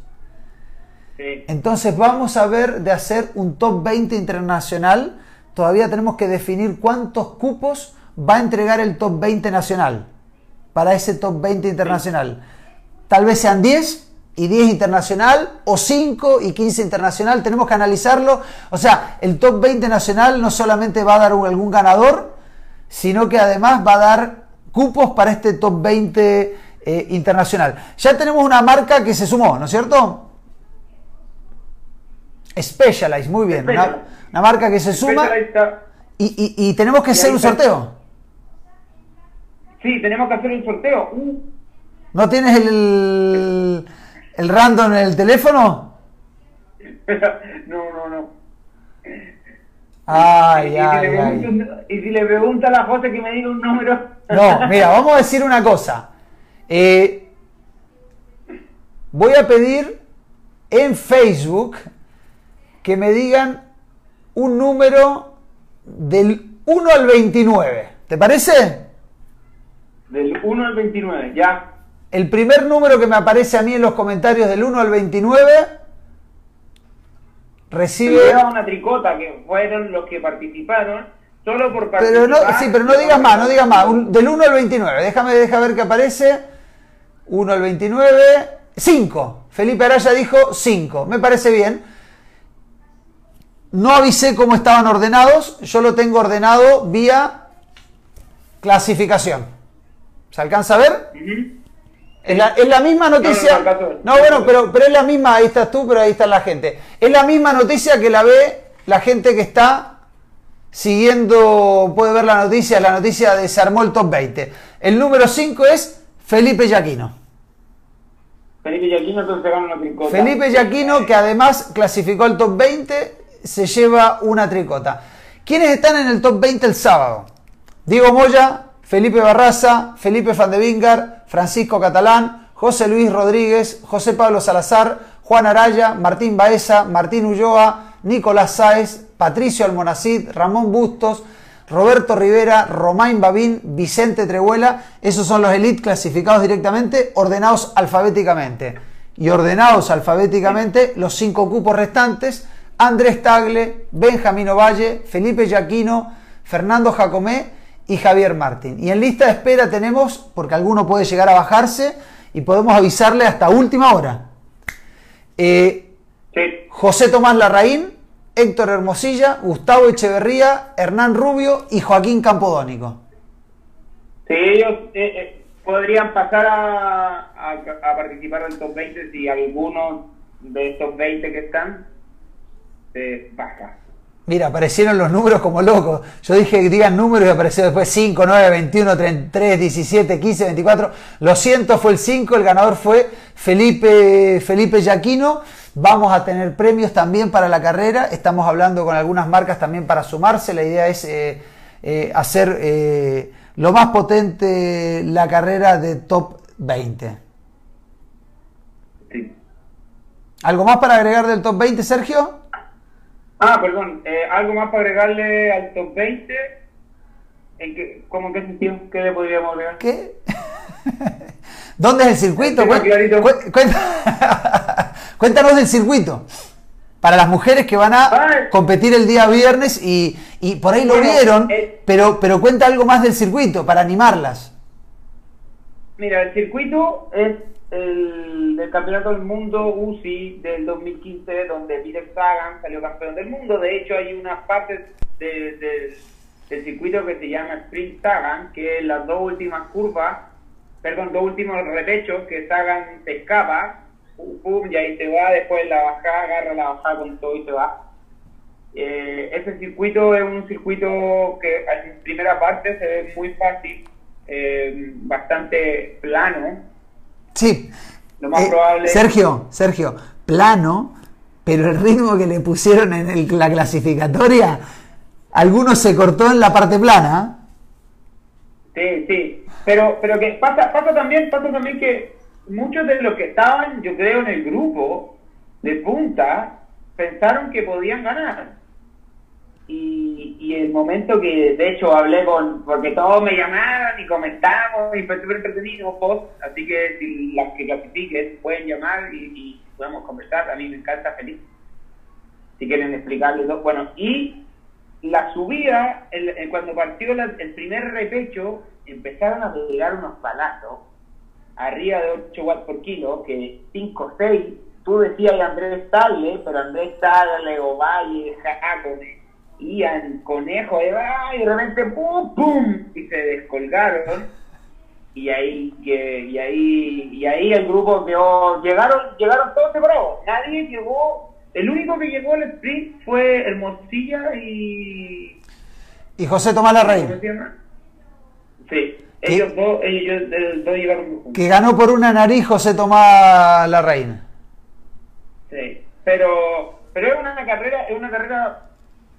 Entonces vamos a ver de hacer un top 20 internacional. Todavía tenemos que definir cuántos cupos va a entregar el top 20 nacional para ese top 20 internacional tal vez sean 10 y 10 internacional, o 5 y 15 internacional, tenemos que analizarlo. O sea, el top 20 nacional no solamente va a dar algún ganador, sino que además va a dar cupos para este top 20 eh, internacional. Ya tenemos una marca que se sumó, ¿no es cierto? Specialized, muy bien. Una, marca que se suma. Y, y, tenemos que hacer un sorteo.
Sí, tenemos que hacer un sorteo. Uh,
¿No tienes el, el random en el teléfono? [LAUGHS]
no, no, no.
Ay,
y,
ay,
si
ay.
y si le pregunta a la José que me diga un número.
No, mira, vamos a decir una cosa. Eh, voy a pedir en Facebook que me digan un número del 1 al 29. ¿Te parece?
Del 1 al 29, ya.
El primer número que me aparece a mí en los comentarios del 1 al 29 recibe.
una tricota que fueron los que participaron. Solo por
participar. Pero no, sí, pero no digas más, no digas más. del 1 al 29. Déjame, deja ver qué aparece. 1 al 29. 5. Felipe Araya dijo 5. Me parece bien. No avisé cómo estaban ordenados. Yo lo tengo ordenado vía clasificación. ¿Se alcanza a ver? Es la, misma noticia. No, bueno, pero, pero es la misma, ahí estás tú, pero ahí está la gente. Es la misma noticia que la ve la gente que está siguiendo, puede ver la noticia, la noticia de se armó el top 20. El número 5 es Felipe Yaquino.
Felipe Yaquino entonces una.
Felipe Yaquino, que además clasificó el top 20, se lleva una tricota. ¿Quiénes están en el top 20 el sábado? Diego Moya, Felipe Barraza, Felipe Van de Vingar, Francisco Catalán, José Luis Rodríguez, José Pablo Salazar, Juan Araya, Martín Baeza, Martín Ulloa, Nicolás Sáez, Patricio Almonacid, Ramón Bustos, Roberto Rivera, Romain Babín, Vicente Trehuela. Esos son los elites clasificados directamente, ordenados alfabéticamente. Y ordenados alfabéticamente los cinco cupos restantes, Andrés Tagle, Benjamín Ovalle, Felipe Yaquino, Fernando Jacomé y Javier Martín. Y en lista de espera tenemos, porque alguno puede llegar a bajarse, y podemos avisarle hasta última hora. Eh, José Tomás Larraín, Héctor Hermosilla, Gustavo Echeverría, Hernán Rubio y Joaquín Campodónico.
Sí, ellos eh, eh, podrían pasar a, participar del top 20 si algunos de estos 20 que están baja.
Mira, aparecieron los números como locos. Yo dije que digan números y apareció después 5, 9, 21, 33, 17, 15, 24. Lo siento, fue el 5. El ganador fue Felipe, Felipe Yaquino. Vamos a tener premios también para la carrera. Estamos hablando con algunas marcas también para sumarse. La idea es eh, eh, hacer eh, lo más potente la carrera de top 20. Sí. ¿Algo más para agregar del top 20, Sergio?
Ah, perdón, eh, algo más para agregarle al top 20. ¿En qué, ¿Cómo en qué sentido? ¿Qué le podríamos agregar?
¿Qué? [LAUGHS] ¿Dónde es el circuito? [LAUGHS] Cuéntanos del circuito. Para las mujeres que van a competir el día viernes y, y por ahí lo vieron, eh, pero, pero cuenta algo más del circuito para animarlas.
Mira, el circuito es el, del Campeonato del Mundo UCI del 2015, donde Peter Sagan salió campeón del mundo. De hecho, hay unas partes del circuito que se llama Sprint Sagan, que las dos últimas curvas, perdón, dos últimos repechos, que Sagan se escapa, pum, pum, y ahí se va, después la bajada, agarra la bajada con todo y se va. Eh, ese circuito es un circuito que en primera parte se ve muy fácil, eh, bastante plano,
Sí. Lo más eh, probable. Sergio, Sergio, plano, pero el ritmo que le pusieron en la clasificatoria, algunos se cortó en la parte plana.
Sí, sí. Pero, pero que pasa, pasa también, pasa también que muchos de los que estaban, yo creo, en el grupo de punta, pensaron que podían ganar. Y, y, el momento que de hecho hablé con, porque todos me llamaban y comentamos y fue súper entretenido post, así que si las que clasifiquen pueden llamar y, y, podemos conversar, a mí me encanta feliz. Si quieren explicarles dos. Bueno, y la subida, el, cuando partió el primer repecho, empezaron a pegar unos palazos arriba de 8 watts por kilo, que 5 6, tú decías Andrés Tagle, pero Andrés Tagle, Ovalle, Jacome iban conejo y de repente ¡pum! ¡pum! y se descolgaron. Y ahí que y ahí y ahí el grupo quedó llegaron llegaron todos separados. Nadie llegó. El único que llegó al sprint fue Hermosilla y
y José Tomás Larraín
sí ellos dos ellos dos llegaron
que ganó por una nariz José Tomás Larraín.
Sí pero pero es una carrera es una carrera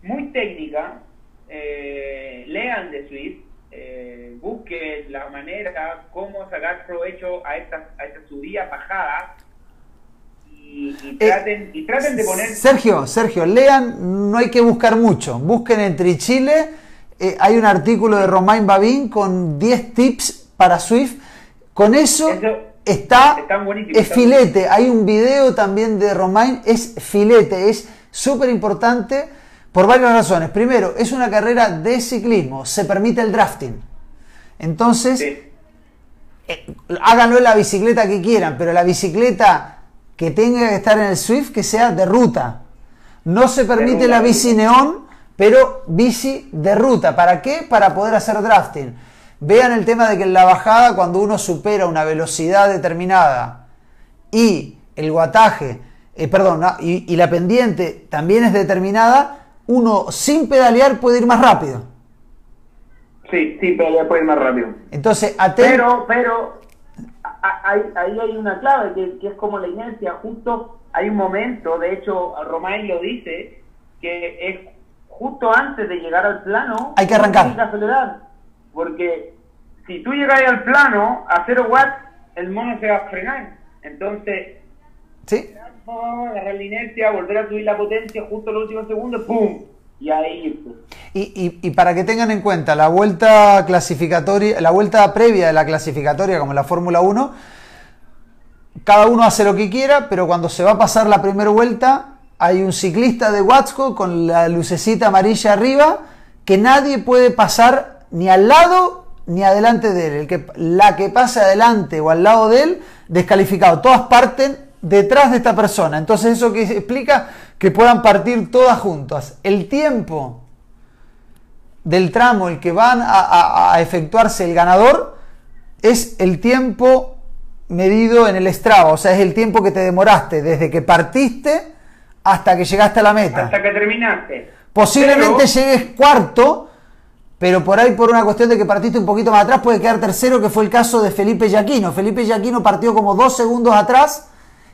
muy técnica, eh, lean de Swift, eh, busquen la manera, cómo sacar provecho a estas a esta subidas, bajadas, y, y, traten, y traten de poner...
Sergio, Sergio, lean, no hay que buscar mucho, busquen entre Chile, eh, hay un artículo de Romain Babin con 10 tips para Swift, con eso... está, es filete, hay un video también de Romain, es filete, es súper importante por varias razones. Primero, es una carrera de ciclismo, se permite el drafting. Entonces, eh, háganlo en la bicicleta que quieran, pero la bicicleta que tenga que estar en el Swift que sea de ruta. No se permite la bici neón, pero bici de ruta. ¿Para qué? Para poder hacer drafting. Vean el tema de que en la bajada, cuando uno supera una velocidad determinada y el guataje, eh, perdón, y la pendiente también es determinada, uno sin pedalear puede ir más rápido.
Sí, sí, pedalear puede ir más rápido.
Entonces,
Pero, pero, ahí, hay una clave, que, es como la inercia. Justo hay un momento, de hecho, Romain lo dice, que es justo antes de llegar al plano.
Hay que arrancar. Hay
que acelerar. Porque si tú llegas al plano a 0 watts, el mono se va a frenar. Entonces,
¿Sí?
Agarrar la inercia, volver a subir la potencia justo en los últimos segundos, ¡pum! Y ahí...
Y, y, para que tengan en cuenta, la vuelta clasificatoria, la vuelta previa de la clasificatoria, como la Fórmula 1, cada uno hace lo que quiera, pero cuando se va a pasar la primera vuelta, hay un ciclista de Watsco con la lucecita amarilla arriba, que nadie puede pasar ni al lado ni adelante de él. El que, la que pase adelante o al lado de él, descalificado. Todas parten detrás de esta persona. Entonces eso que explica que puedan partir todas juntas. El tiempo del tramo, el que van a, efectuarse el ganador, es el tiempo medido en el Strava, o sea, es el tiempo que te demoraste desde que partiste hasta que llegaste a la meta.
Hasta que terminaste.
Posiblemente llegues cuarto, pero por ahí por una cuestión de que partiste un poquito más atrás puede quedar tercero, que fue el caso de Felipe Yaquino. Felipe Yaquino partió como dos segundos atrás,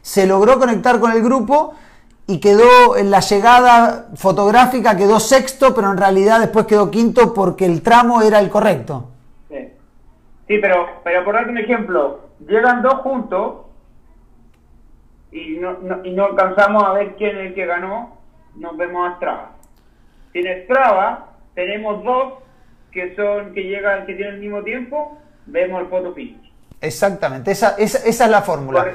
se logró conectar con el grupo y quedó en la llegada fotográfica, quedó sexto, pero en realidad después quedó quinto porque el tramo era el correcto.
Sí, sí pero, pero por darte un ejemplo, llegan dos juntos y no, y no alcanzamos a ver quién es el que ganó, nos vemos a Strava. Sin Strava tenemos dos que son que llegan, que tienen el mismo tiempo, vemos el photo finish.
Exactamente, esa, esa, esa es la fórmula.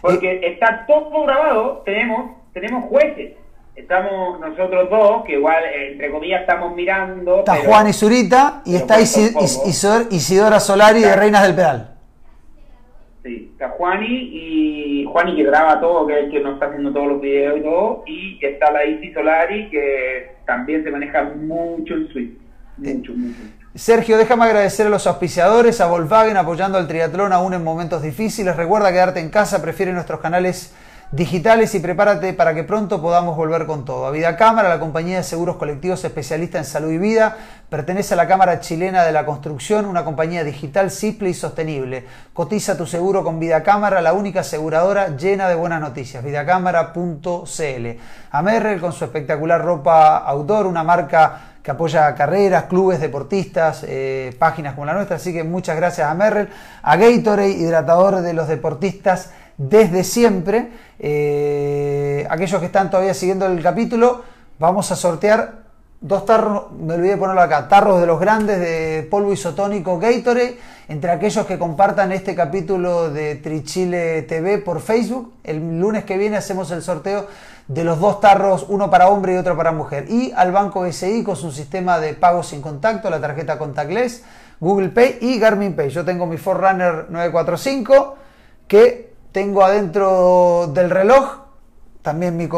Porque, eh, está todo grabado, tenemos, tenemos jueces. Estamos nosotros dos, que igual, entre comillas, estamos mirando.
Está Juan y Zurita y está Isidora Solari de Reinas del Pedal.
Sí, está Juani y Juani que graba todo, que es el que nos está haciendo todos los videos y todo, y está la Isi Solari que también se maneja mucho en
Sergio, déjame agradecer a los auspiciadores, a Volkswagen apoyando al triatlón aún en momentos difíciles. Recuerda quedarte en casa, prefiere nuestros canales digitales y prepárate para que pronto podamos volver con todo. A Vida Cámara, la compañía de seguros colectivos especialista en salud y vida, pertenece a la Cámara Chilena de la Construcción, una compañía digital simple y sostenible. Cotiza tu seguro con Vida Cámara, la única aseguradora llena de buenas noticias. Vidacámara.cl. A Merrell con su espectacular ropa outdoor, una marca que apoya carreras, clubes, deportistas, eh, páginas como la nuestra. Así que muchas gracias a Merrell, a Gatorade, hidratador de los deportistas desde siempre. Eh, aquellos que están todavía siguiendo el capítulo, vamos a sortear dos tarros, me olvidé de ponerlo acá, tarros de los grandes de polvo isotónico Gatorade, entre aquellos que compartan este capítulo de Trichile TV por Facebook. El lunes que viene hacemos el sorteo de los dos tarros, uno para hombre y otro para mujer. Y al banco SI con su sistema de pago sin contacto, la tarjeta contactless, Google Pay y Garmin Pay. Yo tengo mi Forerunner 945 que tengo adentro del reloj, también mi,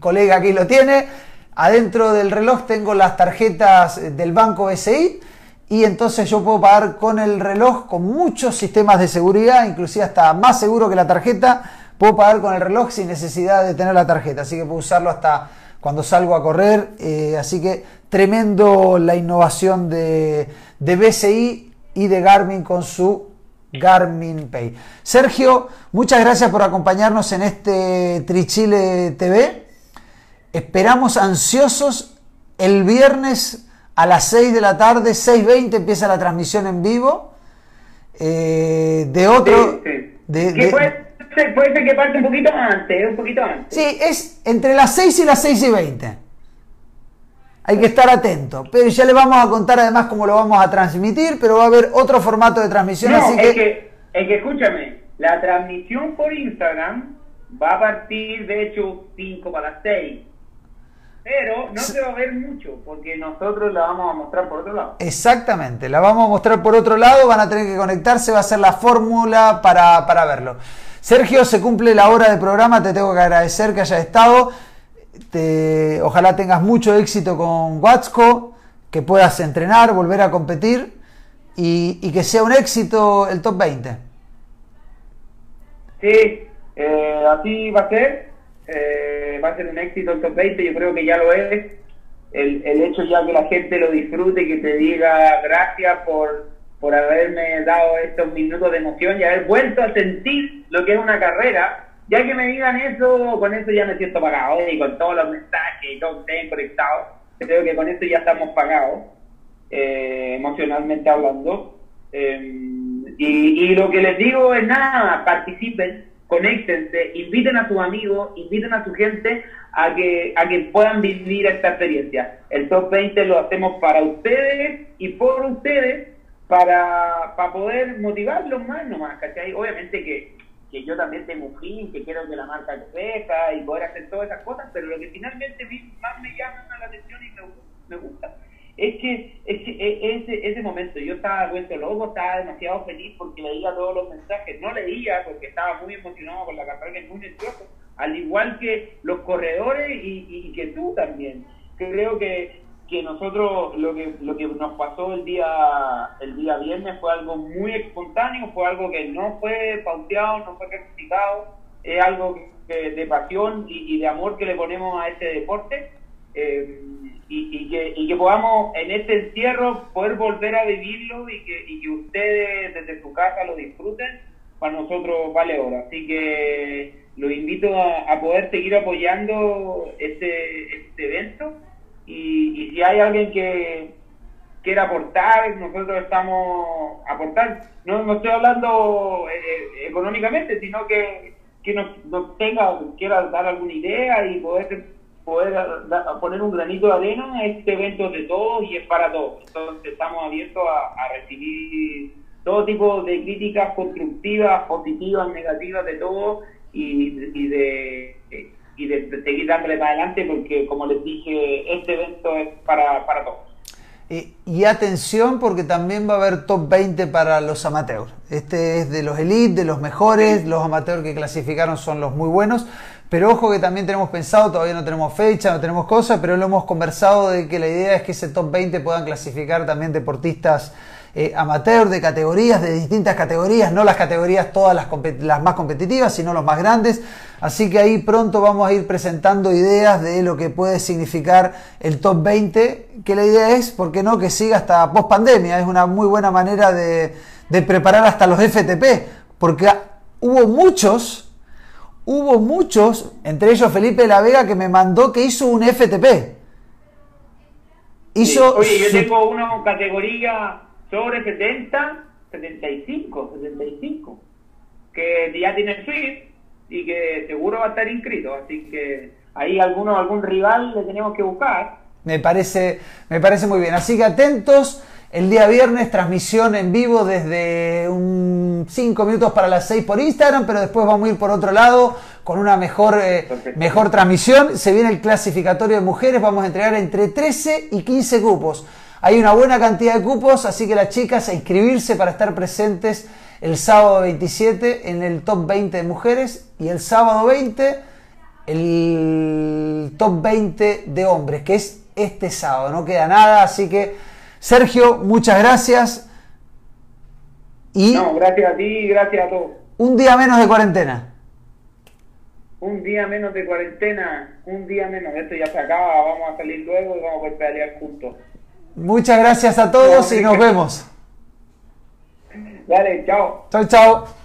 colega aquí lo tiene. Adentro del reloj tengo las tarjetas del banco SI y entonces yo puedo pagar con el reloj con muchos sistemas de seguridad, inclusive hasta más seguro que la tarjeta Puedo pagar con el reloj sin necesidad de tener la tarjeta, así que puedo usarlo hasta cuando salgo a correr. Eh, así que tremendo la innovación de, de BCI y de Garmin con su Garmin Pay. Sergio, muchas gracias por acompañarnos en este Trichile TV. Esperamos ansiosos el viernes a las 6 de la tarde, 6.20 empieza la transmisión en vivo. Eh, de otro...
de, puede ser que parte un poquito antes, un poquito antes.
Sí, es entre las 6 y las 6 y 20. Hay que estar atento. Pero ya le vamos a contar además cómo lo vamos a transmitir, pero va a haber otro formato de transmisión.
No, así es que... es que escúchame, la transmisión por Instagram va a partir de hecho 5 para las 6. Pero no se va a ver mucho, porque nosotros la vamos a mostrar por otro lado.
Exactamente, la vamos a mostrar por otro lado, van a tener que conectarse, va a ser la fórmula para, para verlo. Sergio, se cumple la hora de programa, te tengo que agradecer que hayas estado. Ojalá tengas mucho éxito con Watsco, que puedas entrenar, volver a competir y, que sea un éxito el top 20.
Sí, eh, así va a ser. Eh, va a ser un éxito el top 20, yo creo que ya lo es. El, el hecho ya que la gente lo disfrute y que te diga gracias por por haberme dado estos minutos de emoción y haber vuelto a sentir lo que es una carrera. Ya que me digan eso, con eso ya me siento pagado y con todos los mensajes y todo estén conectados, creo que con eso ya estamos pagados, eh, emocionalmente hablando. Eh, y, lo que les digo es nada, participen, conéctense, inviten a sus amigos, inviten a su gente a que, a que puedan vivir esta experiencia. El top 20 lo hacemos para ustedes y por ustedes para, para poder motivarlos más nomás, ¿cachai? Obviamente que, que yo también tengo un fin, que quiero que la marca crezca y poder hacer todas esas cosas, pero lo que finalmente más me llama la atención y me, me gusta es que, es que e, ese, ese momento yo estaba vuelto loco, estaba demasiado feliz porque leía todos los mensajes, no leía porque estaba muy emocionado con la carrera, muy nervioso, al igual que los corredores y, y que tú también. Creo que, que nosotros lo que lo que nos pasó el día el día viernes fue algo muy espontáneo, fue algo que no fue pauteado, no fue criticado, es algo de pasión y, de amor que le ponemos a este deporte. Eh, y, que, y que podamos en este encierro poder volver a vivirlo y que, y que ustedes desde su casa lo disfruten, para nosotros vale oro. Así que los invito a, poder seguir apoyando este, este evento y, si hay alguien que quiera aportar, nosotros estamos aportar. No, no estoy hablando eh, eh, económicamente, sino que, que nos, nos tenga, quiera dar alguna idea y poder poder poner un granito de arena este evento de todos y es para todos. Entonces estamos abiertos a, recibir todo tipo de críticas constructivas, positivas, negativas, de todo y, de, y de, seguir dándole para adelante porque, como les dije, este evento es para, para todos.
Y, atención porque también va a haber top 20 para los amateurs. Este es de los elite, de los mejores, los amateurs que clasificaron son los muy buenos. Pero ojo que también tenemos pensado, todavía no tenemos fecha, no tenemos cosas, pero lo hemos conversado de que la idea es que ese top 20 puedan clasificar también deportistas eh, amateur de categorías, de distintas categorías, no las categorías todas las, las, más competitivas, sino los más grandes. Así que ahí pronto vamos a ir presentando ideas de lo que puede significar el top 20, que la idea es, ¿por qué no?, que siga hasta post pandemia. Es una muy buena manera de, de preparar hasta los FTP, porque hubo muchos hubo muchos, entre ellos Felipe de la Vega, que me mandó que hizo un FTP.
Hizo Oye, yo tengo una categoría sobre 70, 75, 75, que ya tiene Swift y que seguro va a estar inscrito, así que ahí alguno, algún rival le tenemos que buscar.
Me parece, me parece muy bien, así que atentos. El día viernes, transmisión en vivo desde un 5 minutos para las 6 por Instagram, pero después vamos a ir por otro lado con una mejor, eh, mejor transmisión. Se viene el clasificatorio de mujeres, vamos a entregar entre 13 y 15 cupos. Hay una buena cantidad de cupos, así que las chicas a inscribirse para estar presentes el sábado 27 en el top 20 de mujeres y el sábado 20 el top 20 de hombres, que es este sábado. No queda nada, así que Sergio, muchas gracias.
Y no, gracias a ti y gracias a todos.
Un día menos de cuarentena.
Un día menos de cuarentena, un día menos. Esto ya se acaba, vamos a salir luego y vamos a poder pelear juntos.
Muchas gracias a todos y nos vemos.
Dale, chao.
Chao, chao.